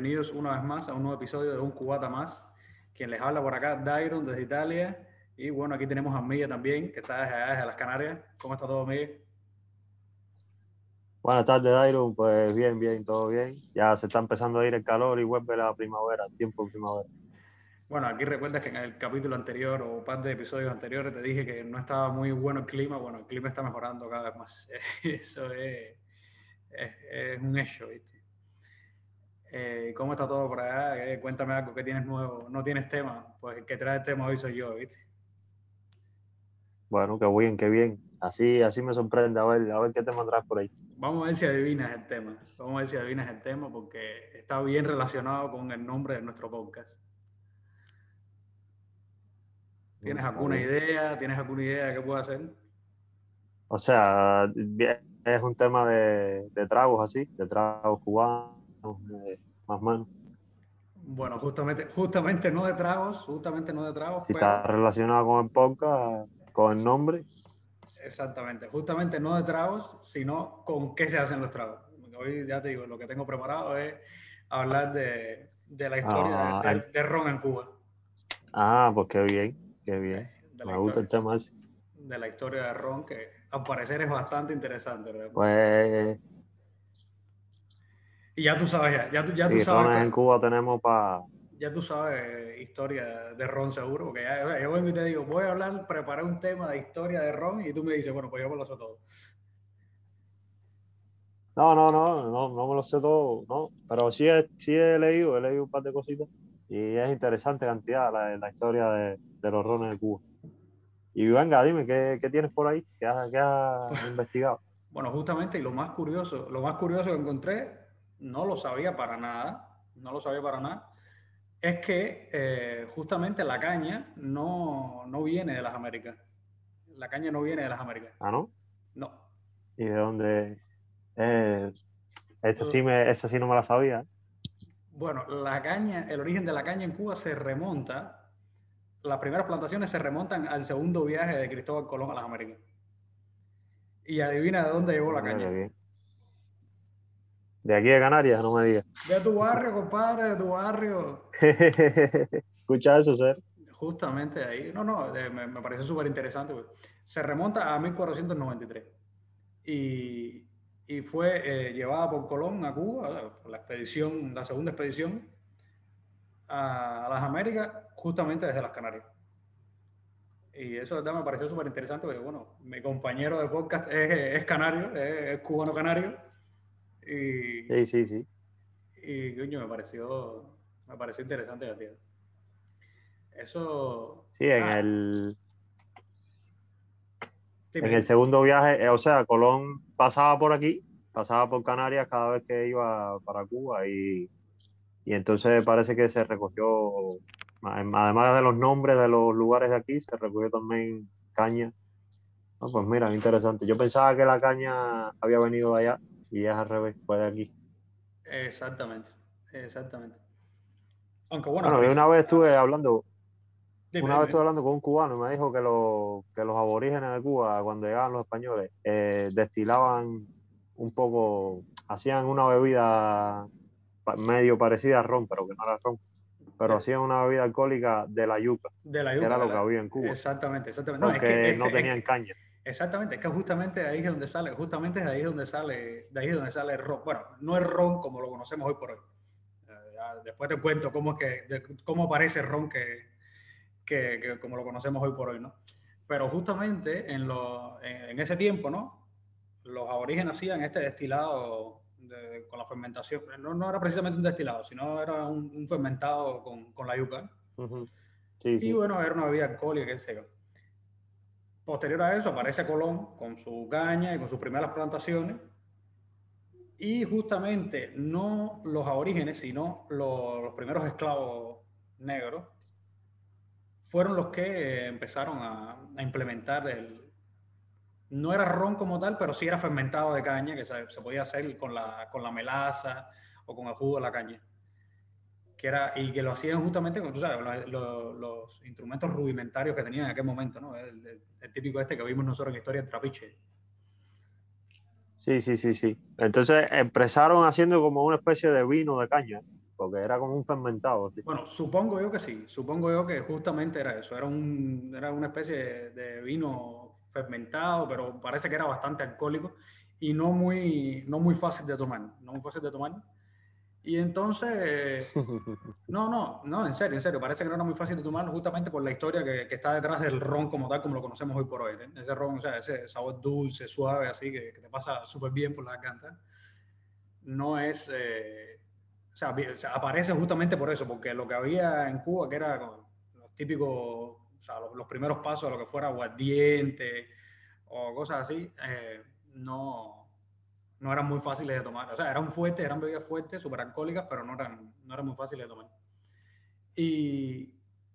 bienvenidos una vez más a un nuevo episodio de Un Cubata Más. Quien les habla por acá, Dairon desde Italia. Y bueno, aquí tenemos a Miguel también, que está desde allá, desde las Canarias. ¿Cómo está todo, Miguel? Buenas tardes, Dairon. Pues bien, bien, todo bien. Ya se está empezando a ir el calor y vuelve la primavera, el tiempo de primavera. Bueno, aquí recuerdas que en el capítulo anterior o un par de episodios anteriores te dije que no estaba muy bueno el clima. Bueno, el clima está mejorando cada vez más. Eso es, es, un hecho, ¿viste? Eh, ¿Cómo está todo por allá? Eh, cuéntame algo que tienes nuevo. No tienes tema, pues el que trae el tema hoy soy yo, ¿viste? Bueno, qué bien, qué bien. Así, así me sorprende. A ver, a ver qué tema traes por ahí. Vamos a ver si adivinas el tema. Vamos a ver si adivinas el tema porque está bien relacionado con el nombre de nuestro podcast. ¿Tienes alguna idea? ¿Tienes alguna idea de qué puedo hacer? O sea, es un tema de, de tragos así, de tragos cubanos, más o menos. Bueno, justamente, justamente no de tragos, justamente no de tragos. Si está relacionado con el podcast, con el nombre. Exactamente, justamente no de tragos, sino con qué se hacen los tragos. Hoy ya te digo, lo que tengo preparado es hablar de, de la historia de, de, ron en Cuba. Ah, pues qué bien. Qué bien. Me gusta el tema De la historia de Ron, que al parecer es bastante interesante. Pues. Y ya tú sabes, ya, ya, ya tú sabes. en Cuba tenemos para. Ya tú sabes historia de Ron seguro, porque ya, yo vengo y te digo, voy a hablar, preparé un tema de historia de Ron y tú me dices, bueno, pues yo me lo sé todo. No, no, no, no, no me lo sé todo, no, pero sí he, sí he leído, he leído un par de cositas y es interesante cantidad la, la historia de, de, los rones de Cuba. Y venga, dime, ¿qué, qué tienes por ahí? ¿Qué has, qué has investigado? Bueno, justamente, y lo más curioso, lo más curioso que encontré, no lo sabía para nada, no lo sabía para nada, es que eh, justamente la caña no, no viene de las Américas. La caña no viene de las Américas. ¿Ah, no? No. ¿Y de dónde? Eh, esa, sí me, sí no me la sabía. Bueno, la caña, el origen de la caña en Cuba se remonta, las primeras plantaciones se remontan al segundo viaje de Cristóbal Colón a las Américas. Y adivina de dónde llegó la caña. De aquí de Canarias, no me digas. De tu barrio, compadre, de tu barrio. Escucha eso, Ser. Justamente ahí. No, no, me, me parece súper interesante. Se remonta a 1493. Y, y fue eh, llevada por Colón a Cuba, la expedición, la segunda expedición a, las Américas, justamente desde las Canarias. Y eso verdad me pareció súper interesante porque, bueno, mi compañero de podcast es, canario, es, cubano canario. Y, sí, sí, sí. Y, coño, me pareció, me pareció interesante la tierra. Eso... Sí, en ah. el en el segundo viaje, eh, o sea, Colón pasaba por aquí, pasaba por Canarias cada vez que iba para Cuba y, y entonces parece que se recogió, además de los nombres de los lugares de aquí, se recogió también caña. pues mira, interesante. Yo pensaba que la caña había venido de allá y es al revés, fue de aquí. Exactamente, exactamente. Aunque bueno, bueno una vez estuve hablando, una vez estuve hablando con un cubano y me dijo que, que los aborígenes de Cuba, cuando llegaban los españoles, eh, destilaban un poco, hacían una bebida medio parecida a ron, pero que no era ron. Pero hacían una bebida alcohólica de la yuca. De la yuca. Que era lo que había en Cuba. Exactamente, exactamente. No, porque no tenían caña. Exactamente, es que justamente ahí es donde sale, justamente de ahí es donde sale, de ahí es donde sale el ron. Bueno, no es ron como lo conocemos hoy por hoy. después te cuento cómo es que, cómo aparece el ron que, que, como lo conocemos hoy por hoy, ¿no? Pero justamente en, lo, en, ese tiempo, ¿no? Los aborígenes hacían este destilado con la fermentación. No, no, era precisamente un destilado, sino era un, fermentado con, con, la yuca. y bueno, era una bebida alcohólica, qué sé yo. Posterior a eso aparece Colón con su caña y con sus primeras plantaciones. Y justamente no los aborígenes, sino los, primeros esclavos negros fueron los que eh, empezaron a, implementar el... No era ron como tal, pero sí era fermentado de caña, que se, podía hacer con la, con la melaza o con el jugo de la caña. Que era, y que lo hacían justamente con, tú sabes, los, instrumentos rudimentarios que tenían en aquel momento, ¿no? El, típico este que vimos nosotros en Historia del Trapiche. Sí, sí, sí, sí. Entonces empezaron haciendo como una especie de vino de caña. porque era como un fermentado. Bueno, supongo yo que sí, supongo yo que justamente era eso, era, un, era una especie de vino fermentado, pero parece que era bastante alcohólico y no muy, no muy fácil de tomar, no muy fácil de tomar. Y entonces, no, no, no, en serio, en serio, parece que no era muy fácil de tomar justamente por la historia que, que está detrás del ron como tal, como lo conocemos hoy por hoy. ¿eh? Ese ron, o sea, ese sabor dulce, suave, así, que, te pasa súper bien por la garganta. No es, eh, o, sea, aparece justamente por eso, porque lo que había en Cuba, que era los típicos, o sea, los, primeros pasos a lo que fuera aguardiente o cosas así, eh, no, no eran muy fáciles de tomar. O sea, eran fuertes, eran bebidas fuertes, súper alcohólicas, pero no eran, no eran muy fáciles de tomar. Y,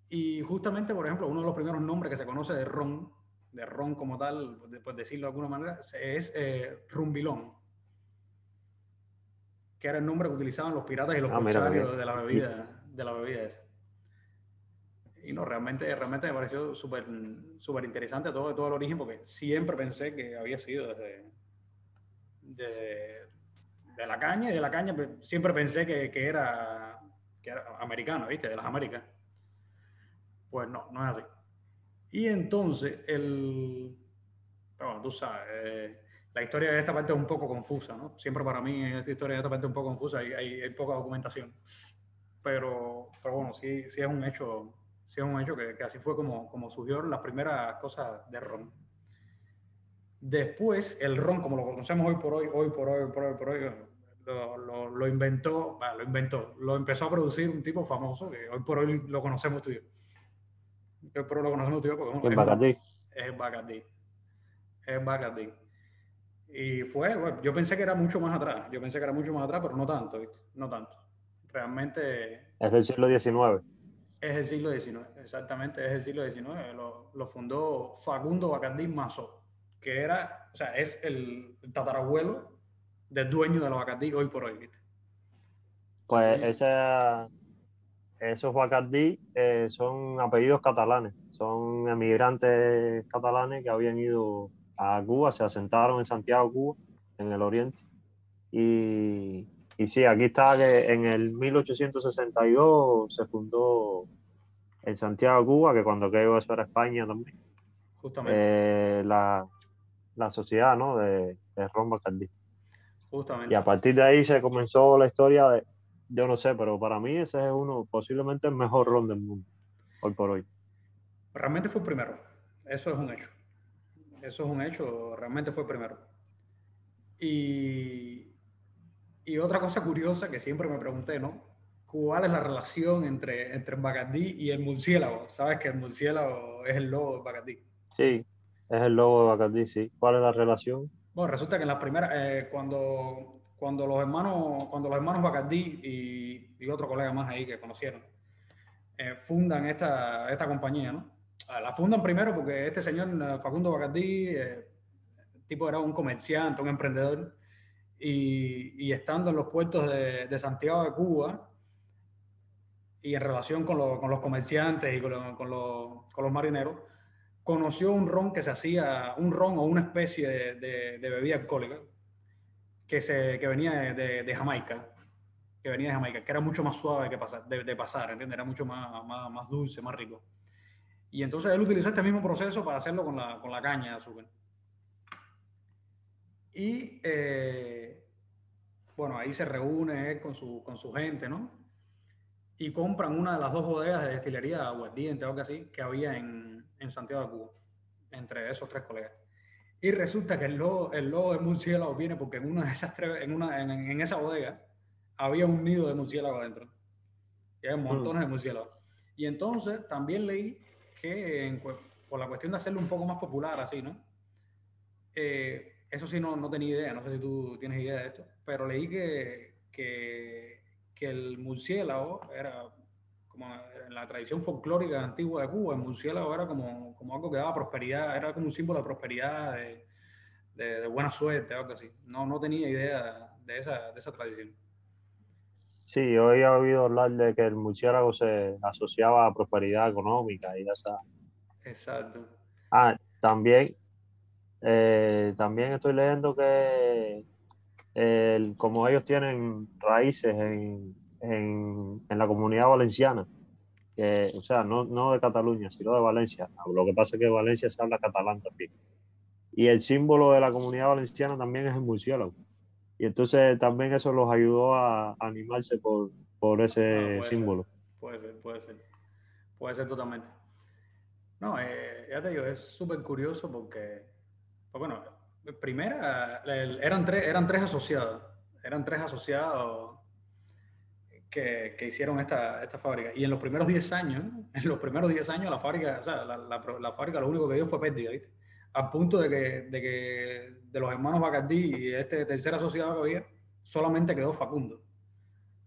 y, justamente, por ejemplo, uno de los primeros nombres que se conoce de ron, de ron como tal, por decirlo de alguna manera, es eh, rumbilón, que era el nombre que utilizaban los piratas y los ah, corsarios de la bebida, de la bebida esa. Y no, realmente, realmente me pareció súper súper interesante todo, todo el origen, porque siempre pensé que había sido desde, de, la caña y de la caña pues, siempre pensé que, era, que era americano, ¿viste? De las Américas. Pues no, no es así. Y entonces, el... bueno, tú sabes, eh, la historia de esta parte es un poco confusa, ¿no? Siempre para mí esta historia de esta parte es un poco confusa y hay, hay, poca documentación. Pero, pero bueno, sí, sí es un hecho, sí es un hecho que, que así fue como, como surgieron las primeras cosas de Ron. Después, el ron, como lo conocemos hoy por hoy, hoy por hoy, por hoy, por hoy, lo, lo, inventó, lo inventó, lo empezó a producir un tipo famoso que hoy por hoy lo conocemos tú y yo. Hoy por hoy lo conocemos tú y yo porque es Bacardi. Es Bacardi. Es Bacardi. Y fue, bueno, yo pensé que era mucho más atrás, yo pensé que era mucho más atrás, pero no tanto, ¿viste? No tanto. Realmente... Es del siglo XIX. Es el siglo XIX, exactamente, es el siglo XIX. Lo, lo fundó Facundo Bacardi Mazó que era, o sea, es el, tatarabuelo del dueño de los Bacardí hoy por hoy. ¿viste? Pues esos Bacardí eh, son apellidos catalanes, son emigrantes catalanes que habían ido a Cuba, se asentaron en Santiago, Cuba, en el oriente. Y, y sí, aquí está que en el 1862 se fundó en Santiago, Cuba, que cuando aquello eso era España también. Justamente. Eh, la, la sociedad ¿no? de, de Ron Bacardi. Justamente. Y a partir de ahí se comenzó la historia de, yo no sé, pero para mí ese es uno, posiblemente el mejor ron del mundo, hoy por hoy. Realmente fue el primero, eso es un hecho. Eso es un hecho, realmente fue el primero. Y, y otra cosa curiosa que siempre me pregunté, ¿no? ¿Cuál es la relación entre, entre el Bacardí y el murciélago? Sabes que el murciélago es el lobo del Bacardí. Sí, es el logo de Bacardi, sí. ¿Cuál es la relación? Bueno, resulta que en las primeras, eh, cuando, cuando los hermanos, cuando los hermanos Bacardi y, y otro colega más ahí que conocieron, eh, fundan esta, esta compañía, ¿no? Ah, la fundan primero porque este señor eh, Facundo Bacardi, el tipo era un comerciante, un emprendedor, y, y estando en los puertos de, de, Santiago de Cuba, y en relación con, lo, con los comerciantes y con, con, con los marineros, conoció un ron que se hacía, un ron o una especie de, de, bebida alcohólica que, se, que venía de, de, Jamaica, que venía de Jamaica, que era mucho más suave que pasar, de, pasar, ¿entiendes? Era mucho más, más, más, dulce, más rico. Y entonces él utilizó este mismo proceso para hacerlo con la, con la caña de azúcar. Y eh, bueno, ahí se reúne él con su, con su gente, ¿no? Y compran una de las dos bodegas de destilería aguardiente o algo así que había en, en Santiago de Cuba, entre esos tres colegas. Y resulta que el logo, el logo de murciélago viene porque en una de esas tres, en, una, en, esa bodega había un nido de murciélago adentro. Y hay montones de murciélagos. Y entonces también leí que por la cuestión de hacerlo un poco más popular así, ¿no? Eh, eso sí no, no tenía idea, no sé si tú tienes idea de esto, pero leí que, que, que el murciélago era como en la tradición folclórica antigua de Cuba, el murciélago era como, como algo que daba prosperidad, era como un símbolo de prosperidad, de, de, buena suerte, algo así. No, no tenía idea de esa, de esa tradición. Sí, yo había oído hablar de que el murciélago se asociaba a prosperidad económica y esa. Exacto. Ah, también, eh, también estoy leyendo que como ellos tienen raíces en, en, en la comunidad valenciana, que, o sea, no, no de Cataluña, sino de Valencia. Lo que pasa es que en Valencia se habla catalán también. Y el símbolo de la comunidad valenciana también es el murciélago. Y entonces también eso los ayudó a animarse por, por ese Ah, símbolo. Puede ser, puede ser. Puede ser totalmente. No, eh, ya te digo, es súper curioso porque, pues bueno, primera, eran tres, eran tres asociados, eran tres asociados que, que hicieron esta, esta fábrica. Y en los primeros 10 años, en los primeros 10 años la fábrica, o sea, la, la, fábrica lo único que dio fue pérdida, ¿viste? Al punto de que, de que de los hermanos Bacardí y este tercer asociado que había, solamente quedó Facundo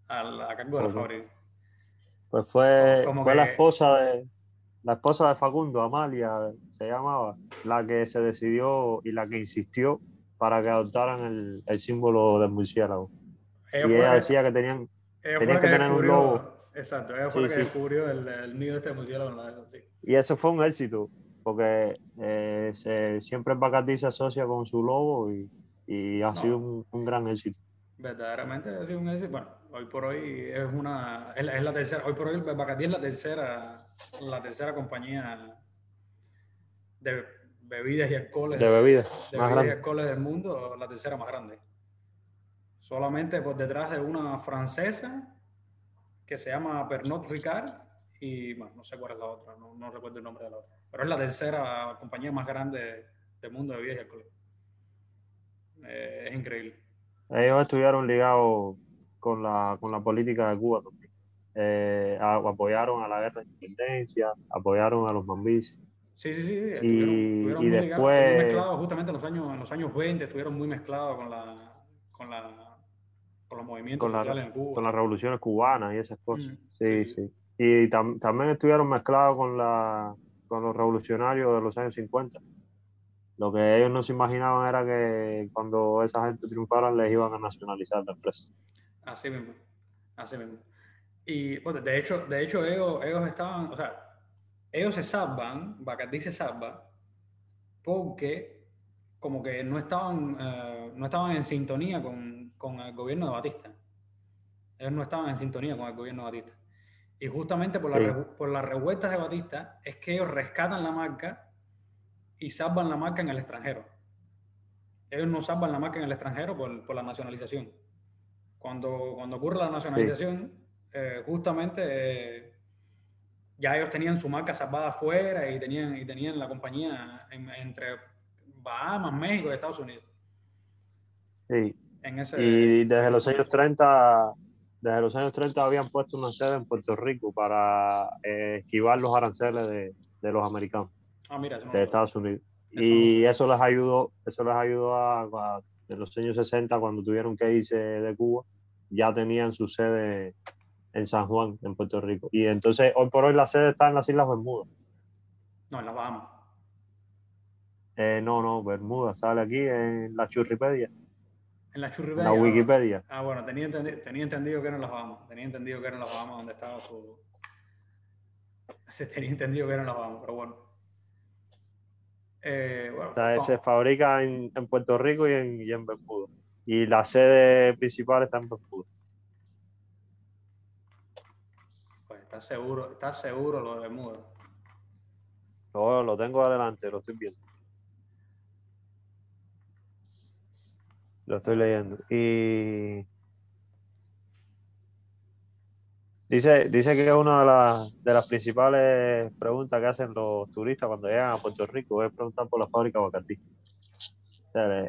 al- a cargo de la fábrica. Pues fue, Como fue la esposa de la esposa de Facundo, Amalia se llamaba, la que se decidió y la que insistió para que adoptaran el, el símbolo del murciélago. Ella Y la ella que- decía que tenían, Tenían la que que, tener un logo. exacto, ella fue la Sí, que sí. descubrió el, el nido de este murciélago en la sí. y eso fue un éxito, porque eh, se- siempre el Bacardí se asocia con su logo y, y ha No. sido un, un gran éxito. Verdaderamente ha sido un éxito. Bueno, hoy por hoy es una, es la, es la tercera, hoy por hoy el Bacardí es la tercera, la tercera compañía de bebidas y alcoholes, De bebidas, de más bebidas y grande. alcoholes del mundo, la tercera más grande. Solamente por detrás de una francesa que se llama Pernod Ricard y bueno, no sé cuál es la otra, no, no recuerdo el nombre de la otra. Pero es la tercera compañía más grande del mundo de bebidas y alcoholes. Eh, es increíble. Ellos estuvieron ligados con la, con la política de Cuba también. Eh, a- apoyaron a la guerra de independencia, apoyaron a los mambis. Sí, sí, sí. Estuvieron, Y- estuvieron y muy ligados, muy después- mezclados justamente en los años, en los años 20, estuvieron muy mezclados con la, con la, con los movimientos Con la- sociales en Cuba. con las revoluciones cubanas y esas cosas. Mm, Sí, sí, sí. Y tam- también estuvieron mezclados con, la, con los revolucionarios de los años 50. Lo que ellos no se imaginaban era que cuando esa gente triunfara les iban a nacionalizar la empresa. Así mismo, así mismo. Y bueno, de hecho, de hecho ellos, ellos estaban, o sea, ellos se salvan, Bacardí se salva, porque como que no estaban, eh, no estaban en sintonía con, con el gobierno de Batista. Ellos no estaban en sintonía con el gobierno de Batista. Y justamente por, la Sí. revu- por las revueltas de Batista es que ellos rescatan la marca y salvan la marca en el extranjero. Ellos no salvan la marca en el extranjero por, por la nacionalización. Cuando, cuando ocurre la nacionalización, eh, justamente eh, ya ellos tenían su marca salvada afuera y tenían, y tenían la compañía en- entre Bahamas, México y Estados Unidos. Sí. En ese, Y desde los años 30, desde los años 30 habían puesto una sede en Puerto Rico para eh, esquivar los aranceles de, de los americanos, ah, mira, de Estados Unidos. Eso Y no eso les ayudó, eso les ayudó a, a- en los años 60 cuando tuvieron que irse de Cuba, ya tenían su sede en San Juan, en Puerto Rico. Y entonces hoy por hoy la sede está en las Islas Bermudas. no, en las Bahamas. Eh, no, no, Bermuda, sale aquí en la Churripedia, En la Churripedia. la Wikipedia. Ah, bueno, tenía, entendi- tenía entendido que eran las Bahamas. Tenía entendido que eran las Bahamas donde estaba su. Se tenía entendido que eran las Bahamas, pero bueno. Eh, bueno, O sea, fa- se fabrica en, en Puerto Rico y en, y en Bermuda. Y la sede principal está en Bermuda. pues, ¿estás seguro, estás seguro lo de Bermuda? Lo tengo adelante, lo estoy viendo. Lo estoy leyendo. Y dice, dice que una de, las- de las principales preguntas que hacen los turistas cuando llegan a Puerto Rico es preguntar por la fábrica Bacardí. O sea,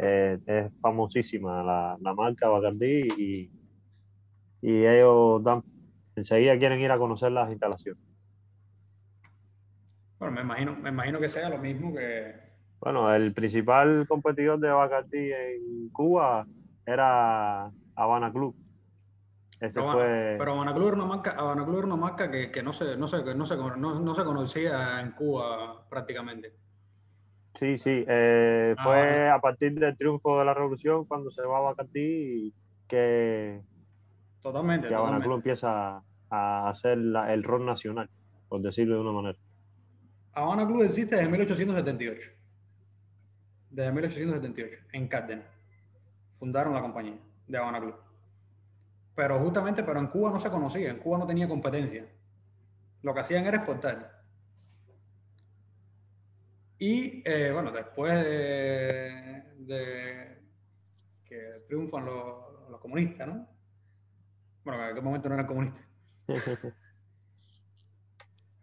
es, famosísima la, la marca Bacardí y, y ellos dan, enseguida quieren ir a conocer las instalaciones. Bueno, me imagino, me imagino que sea lo mismo que. Bueno, el principal competidor de Bacardí en Cuba era Habana Club. Ese Pero, fue. pero Habana Club era una marca, Habana Club era una marca que, que no, se, no, se, no, se, no, no se conocía en Cuba prácticamente. Sí, sí. eh, Ah, fue a partir del triunfo de la revolución cuando se va a Bacardí que, Totalmente. que Habana totalmente. Club empieza a hacer la- el rol nacional, por decirlo de una manera. Habana Club existe desde 1878. Desde 1878, en Cárdenas. Fundaron la compañía de Habana Club. Pero justamente, pero en Cuba no se conocía, en Cuba no tenía competencia. Lo que hacían era exportar. Y eh, bueno, después de, que triunfan los, los, comunistas, ¿no? Bueno, en aquel momento no eran comunistas.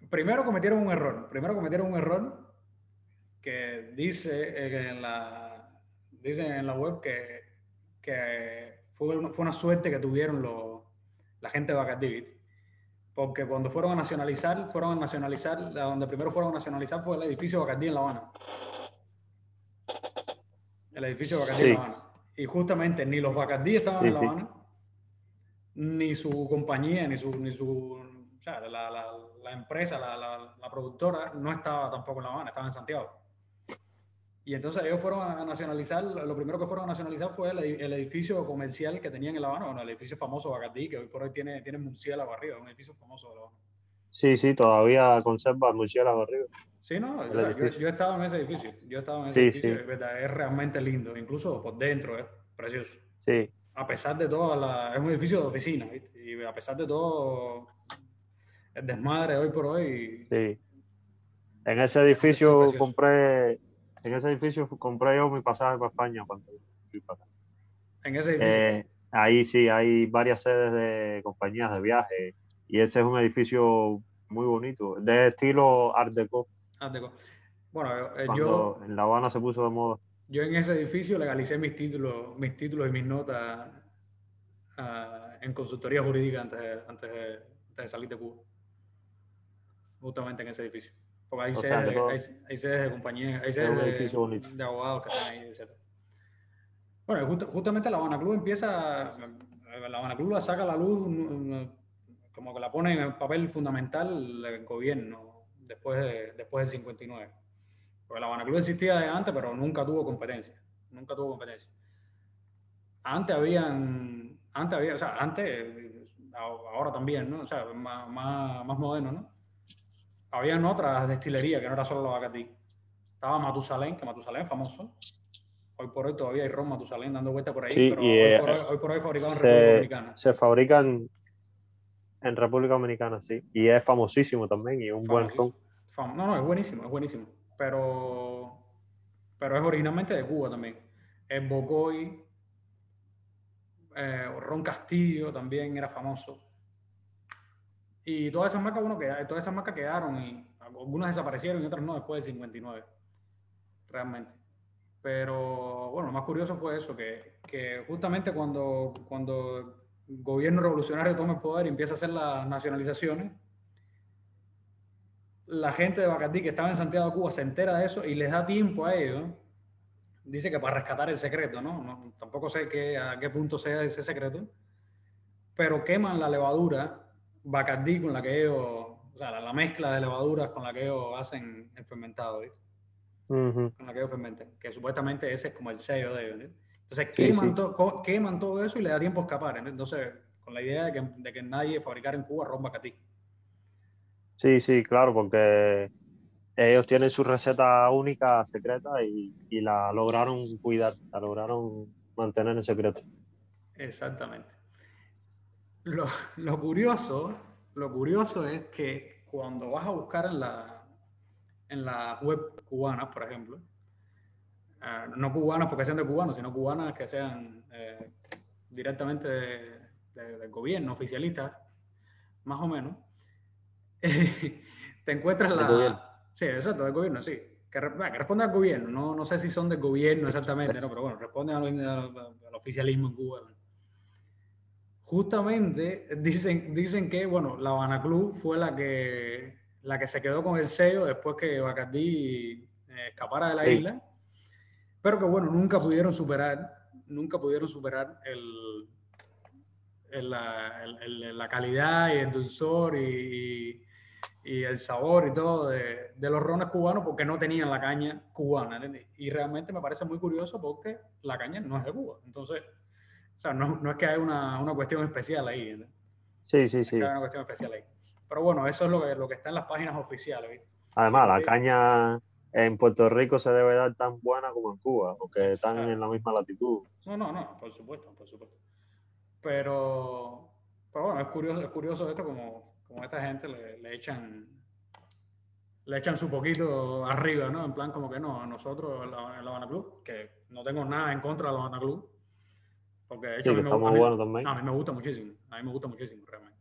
Primero cometieron un error. Primero cometieron un error que dice en la, dice en la web que, que fue, una, fue una suerte que tuvieron los, la gente de Bacardí. Porque cuando fueron a nacionalizar, fueron a nacionalizar, donde primero fueron a nacionalizar fue el edificio Bacardí en La Habana. El edificio Bacardí en La Habana. Y justamente ni los Bacardí estaban en La Habana, ni su compañía, ni su, ni su o sea, la, la, la, empresa, la, la, productora, no estaba tampoco en La Habana, estaba en Santiago. Y entonces ellos fueron a nacionalizar, lo primero que fueron a nacionalizar fue el, edificio comercial que tenían en La Habana, bueno, el edificio famoso Bacardí, que hoy por hoy tiene, tiene murciélago arriba, un edificio famoso de La Habana. Sí, sí, todavía conserva murciélago arriba. Sí, no, o sea, yo, yo, he estado en ese edificio, yo he estado en ese sí, edificio, sí. Es, es, realmente lindo, incluso por dentro es precioso. Sí. A pesar de todo, la, es un edificio de oficina, ¿viste? y a pesar de todo el desmadre hoy por hoy. Sí. En ese edificio compré en ese edificio compré yo mi pasaje para España cuando fui para acá. En ese edificio. Eh, ahí sí, hay varias sedes de compañías de viaje y ese es un edificio muy bonito, de estilo Art Deco. Art Deco. Bueno, eh, yo. En La Habana se puso de moda. Yo en ese edificio legalicé mis títulos, mis títulos y mis notas uh, en consultoría jurídica antes de, antes, de, antes de salir de Cuba. Justamente en ese edificio. Porque hay, sedes, de, hay, hay sedes de compañía, hay sedes de, de, abogados que están ahí, etc. Bueno, just, justamente la Habana Club empieza, la Habana Club la saca a la luz, como que la pone en el papel fundamental el gobierno después, de, después del 59. Porque la Habana Club existía de antes, pero nunca tuvo competencia. Nunca tuvo competencia. Antes habían, antes había, o sea, antes, ahora también, ¿no? O sea, más, más, más moderno, ¿no? Habían otras destilerías que no era solo la Bacardí. Estaba Matusalén, que Matusalén es famoso. Hoy por hoy todavía hay ron Matusalén dando vueltas por ahí, sí, pero y, hoy, eh, por hoy, hoy, por hoy, fabricado en República Dominicana. Se fabrican en República Dominicana, sí. Y es famosísimo también y un buen ron. No, no, es buenísimo, es buenísimo. Pero, pero es originalmente de Cuba también. Es Bocoy, eh, Ron Castillo también era famoso. Y todas esas marcas, bueno, que, todas esas marcas quedaron y algunas desaparecieron y otras no después del 59, realmente. Pero bueno, lo más curioso fue eso, que, que justamente cuando, cuando el gobierno revolucionario toma el poder y empieza a hacer las nacionalizaciones, la gente de Bacardí que estaba en Santiago de Cuba se entera de eso y les da tiempo a ellos. Dice que para rescatar el secreto, ¿no? no tampoco sé qué, a qué punto sea ese secreto, pero queman la levadura Bacardí con la que ellos, o sea, la, la, mezcla de levaduras con la que ellos hacen el fermentado, ¿viste? Uh -huh. Con la que ellos fermentan, que supuestamente ese es como el sello de ellos, ¿viste? Entonces queman, sí, sí. To, queman, todo eso y le da tiempo a escapar, ¿viste? Entonces, con la idea de que, de que nadie fabricara en Cuba ron Bacardí. Sí, sí, claro, porque ellos tienen su receta única, secreta, y, y la lograron cuidar, la lograron mantener en secreto. Exactamente. Lo, lo, curioso, lo curioso es que cuando vas a buscar en la, en la web cubana, por ejemplo, uh, no cubanas porque sean de cubanos, sino cubanas que sean eh, directamente de, de, del gobierno, oficialistas, más o menos, te encuentras la... Gobierno. Sí, exacto, del gobierno, sí. Que, que, responde al gobierno, no, no sé si son del gobierno exactamente, no, pero bueno, responde al, al, al oficialismo en Cuba justamente dicen, dicen que, bueno, la Habana Club fue la que, la que se quedó con el sello después que Bacardí eh, escapara de la sí. isla, pero que, bueno, nunca pudieron superar, nunca pudieron superar el, el, la, el, la, calidad y el dulzor y, y, el sabor y todo de, de, los rones cubanos porque no tenían la caña cubana. ¿entendés? Y realmente me parece muy curioso porque la caña no es de Cuba. Entonces, o sea, no, no es que hay una, una, cuestión especial ahí. ¿no? Sí, sí, sí. hay una cuestión especial ahí. Pero bueno, eso es lo que, lo que está en las páginas oficiales. ¿viste? Además, la caña en Puerto Rico se debe dar tan buena como en Cuba, porque están en la misma latitud. No, no, no, por supuesto, por supuesto. Pero, pero bueno, es curioso, es curioso esto como, como esta gente le, le echan le echan su poquito arriba, ¿no? En plan como que no, a nosotros en la, en la Habana Club, que no tengo nada en contra de la Habana Club, porque de hecho Sí, a, mí me, a, mí, bueno también. a mí me gusta muchísimo, a mí me gusta muchísimo realmente.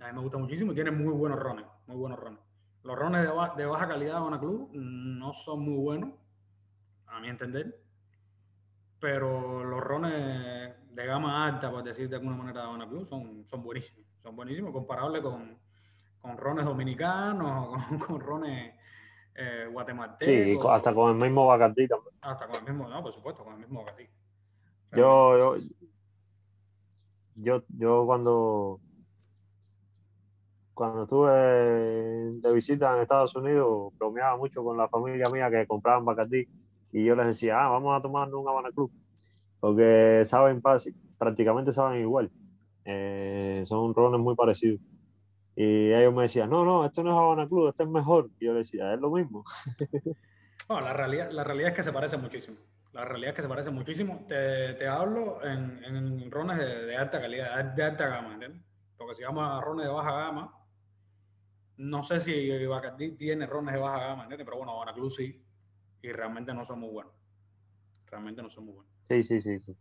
A mí me gusta muchísimo y tiene muy buenos rones, muy buenos rones. Los rones de, ba- de baja calidad de Habana Club mm, no son muy buenos, a mi entender, pero los rones de gama alta, por decir de alguna manera, de Habana Club son, son buenísimos, son buenísimos, comparables con, con rones dominicanos, con, con rones eh, guatemaltecos, Sí, hasta con el mismo Bacardí también. hasta con el mismo, no, por supuesto, con el mismo Bacardí. Yo, yo, yo, yo cuando, cuando estuve de visita en Estados Unidos, bromeaba mucho con la familia mía que compraban Bacardí y yo les decía, ah, vamos a tomarnos un Habana Club, porque saben, prácticamente saben igual. Eh, son rones muy parecidos. Y ellos me decían, no, no, este no es Habana Club, este es mejor. Y yo les decía, es lo mismo. No, la realidad, la realidad es que se parecen muchísimo. La realidad es que se parecen muchísimo. Te, te hablo en, en rones de, de alta calidad, de alta gama, ¿entiendes? Porque si vamos a rones de baja gama, no sé si Bacardí tiene rones de baja gama, ¿entiendes? Pero bueno, Club sí. Y realmente no son muy buenos. Realmente no son muy buenos. Sí, sí, sí. sí.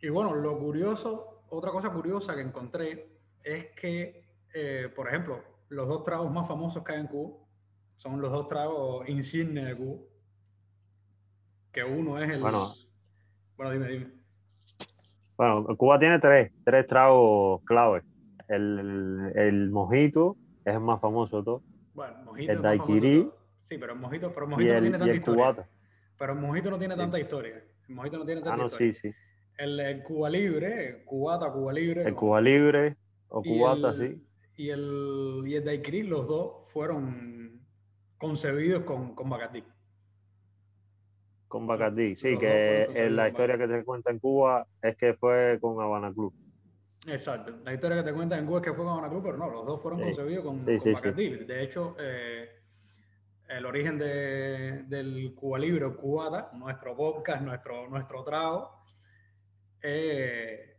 Y bueno, lo curioso, otra cosa curiosa que encontré es que, eh, por ejemplo, los dos tragos más famosos que hay en Cuba son los dos tragos insignes de Cuba. Que uno es el. Bueno. Bueno, dime, dime. Bueno, Cuba tiene tres, tres tragos clave. El, el mojito es el más famoso de todos. Bueno, mojito. El daiquiri. Sí, pero el mojito, pero el mojito no el, tiene tanta historia. cubata. Pero el mojito no tiene tanta historia. El mojito no tiene tanta Ah, no, historia. sí, sí. El, el Cuba Libre, Cubata, Cuba Libre. El Cuba Libre o cubata, sí. Y el, y el daiquiri, los dos fueron concebidos con, con Bacardí. Con Bacardí. Sí, los que concebidos la historia que se cuenta en Cuba es que fue con Habana Club. Exacto. La historia que te cuentan en Cuba es que fue con Habana Club, pero no, los dos fueron Sí. concebidos con, Sí, con. Bacardí. De hecho, eh, el origen de- del Cuba Libre Cubata, nuestro podcast, nuestro, nuestro trago, eh,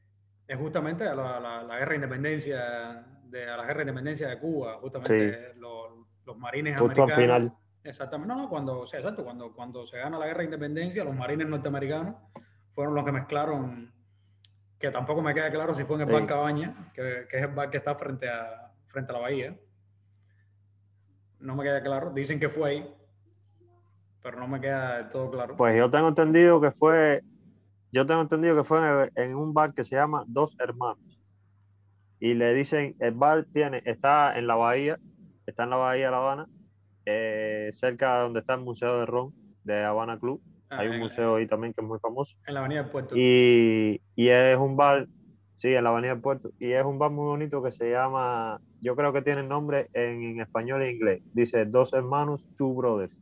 es justamente a la, la- la guerra de independencia de, a la guerra de independencia de Cuba, justamente los, los marines Justo al americanos. final. Exactamente, no, no, cuando, o sea, exacto, cuando, cuando se gana la guerra de independencia, los marines norteamericanos fueron los que mezclaron, que tampoco me queda claro si fue en el Sí. bar Cabaña, que, que es el bar que está frente a, frente a la bahía. No me queda claro, dicen que fue ahí, pero no me queda del todo claro. Pues yo tengo entendido que fue, yo tengo entendido que fue en, en un bar que se llama Dos Hermanos. Y le dicen, el bar tiene, está en la bahía, está en la bahía de La Habana, eh, cerca de donde está el Museo de Ron de Habana Club. Ah, Hay un museo ahí también que es muy famoso. en la avenida del puerto. Y, y es un bar, sí, en la Avenida del Puerto, y es un bar muy bonito que se llama, yo creo que tiene el nombre en, en español e inglés. Dice Dos Hermanos, Two Brothers.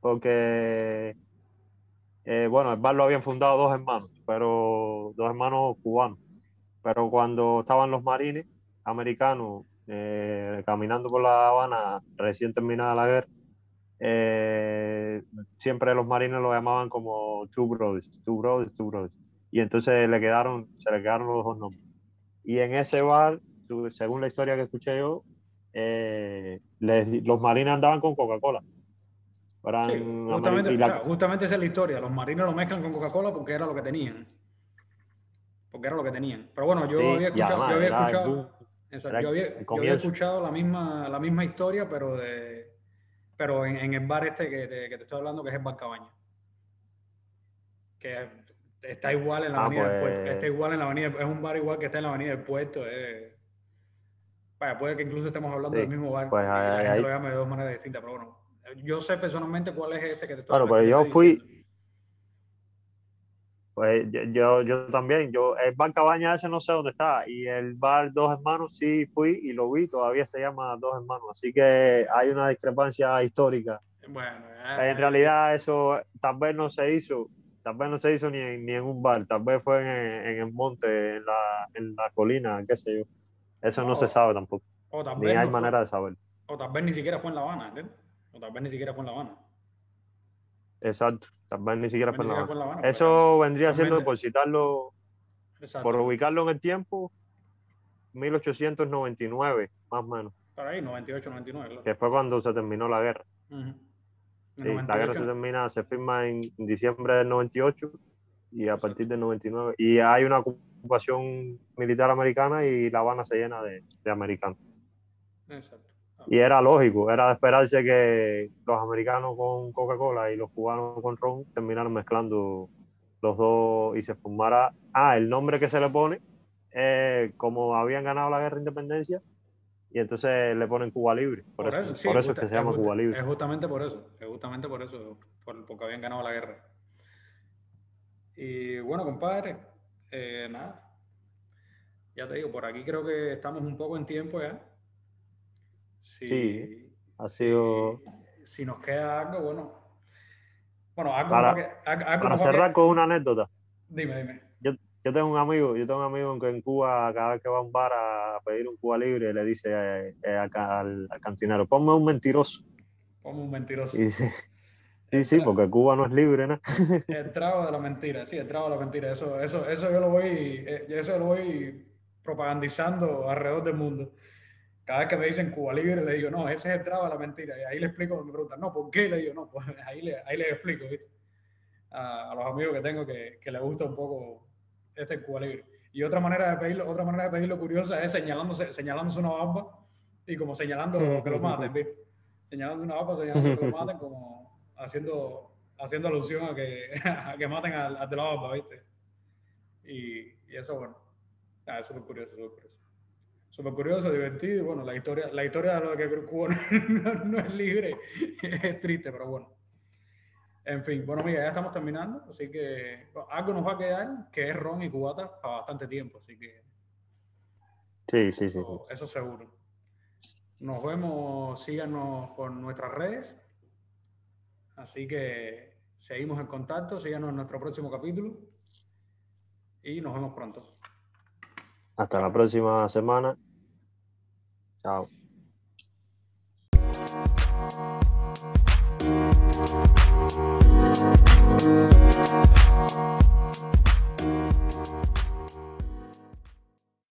Porque, eh, bueno, el bar lo habían fundado dos hermanos, pero dos hermanos cubanos. Pero cuando estaban los marines americanos eh, caminando por La Habana, recién terminada la guerra, eh, siempre los marines lo llamaban como Two Brothers, Two Brothers, Two Brothers. Y entonces le quedaron, se le quedaron los dos nombres. Y en ese bar, según la historia que escuché yo, eh, les- los marines andaban con Coca-Cola. Sí, justamente, la- o sea, justamente esa es la historia. Los marines lo mezclan con Coca-Cola porque era lo que tenían. Porque era lo que tenían. Pero bueno, yo sí, había escuchado, además yo había escuchado. Exacto, yo había, yo escuchado la misma, la misma historia, pero de pero en, en el bar este que te, que te estoy hablando, que es el Bar Cabaña. Que está igual en la Ah, avenida del pues- puerto. Está igual en la avenida, es un bar igual que está en la avenida del puerto. Vaya, puede que incluso estemos hablando Sí, del mismo bar pues la gente lo llame de dos maneras distintas, pero bueno. Yo sé personalmente cuál es este que te estoy Bueno, que pero yo fui, diciendo. Pues yo, yo, también, yo, el bar Cabaña ese no sé dónde está, y el bar Dos Hermanos sí fui y lo vi, todavía se llama Dos Hermanos, así que hay una discrepancia histórica. Bueno, En realidad eso tal vez no se hizo, tal vez no se hizo ni en, ni en un bar, tal vez fue en, en el monte, en la, en la colina, qué sé yo. Eso no se Oh. sabe tampoco, o tal ni vez hay no fue- manera de saber. o tal vez ni siquiera fue en La Habana, ¿entiendes? O tal vez ni siquiera fue en La Habana. Exacto, ni siquiera fue en La Habana. Eso vendría siendo, por citarlo, por ubicarlo en el tiempo, 1899, más o menos. Por ahí, 98, 99. Que fue cuando se terminó la guerra. la guerra se termina, se firma en diciembre del 98 y a partir del 99. Y hay una ocupación militar americana y La Habana se llena de, de americanos. Exacto. Y era lógico, era de esperarse que los americanos con Coca-Cola y los cubanos con ron terminaran mezclando los dos y se formara. Ah, el nombre que se le pone, como habían ganado la guerra de independencia, y entonces le ponen Cuba Libre. Por, eso, por eso es que se llama Cuba Libre. Es justamente por eso, es justamente por eso, porque habían ganado la guerra. Y bueno, compadre, eh, nada. Ya te digo, por aquí creo que estamos un poco en tiempo ya. Sí, ha sido. Si, nos queda algo, bueno. Bueno, algo para, para cerrar con una anécdota. Dime, dime. Yo, yo, tengo un amigo, yo tengo un amigo que en Cuba, cada vez que va a un bar a pedir un Cuba libre, le dice eh, eh, al, al, cantinero, ponme un mentiroso. Ponme un mentiroso. Y Sí, sí, porque Cuba no es libre, ¿no? El trago de la mentira, sí, el trago de la mentira. Eso, eso, eso yo lo voy, eh, eso lo voy propagandizando alrededor del mundo. Cada vez que me dicen Cuba libre, le digo, no, ese es el trago de la mentira. Y ahí le explico, me preguntan, no, ¿por qué? Le digo, no, pues ahí le, ahí le explico, ¿viste? A, los amigos que tengo que, que les gusta un poco este Cuba libre. Y otra manera de pedirlo, otra manera de pedirlo curiosa es señalándose, señalándose una barba y como señalando que lo maten, ¿viste? Señalando una barba, señalando que lo maten como haciendo, haciendo alusión a que, a que maten al, de la barba, ¿viste? Y, y, eso, bueno, ah, es súper curioso, súper curioso. Súper curioso, divertido, y bueno, la historia, la historia de lo que Cuba no, no, es libre es triste, pero bueno. En fin, bueno, mira, ya estamos terminando, así que algo nos va a quedar, que es ron y cubata para bastante tiempo, así que... Sí, sí, sí. Eso seguro. Nos vemos, síganos por nuestras redes, Así que seguimos en contacto, síganos en nuestro próximo capítulo y nos vemos pronto. Hasta la próxima semana. Chao.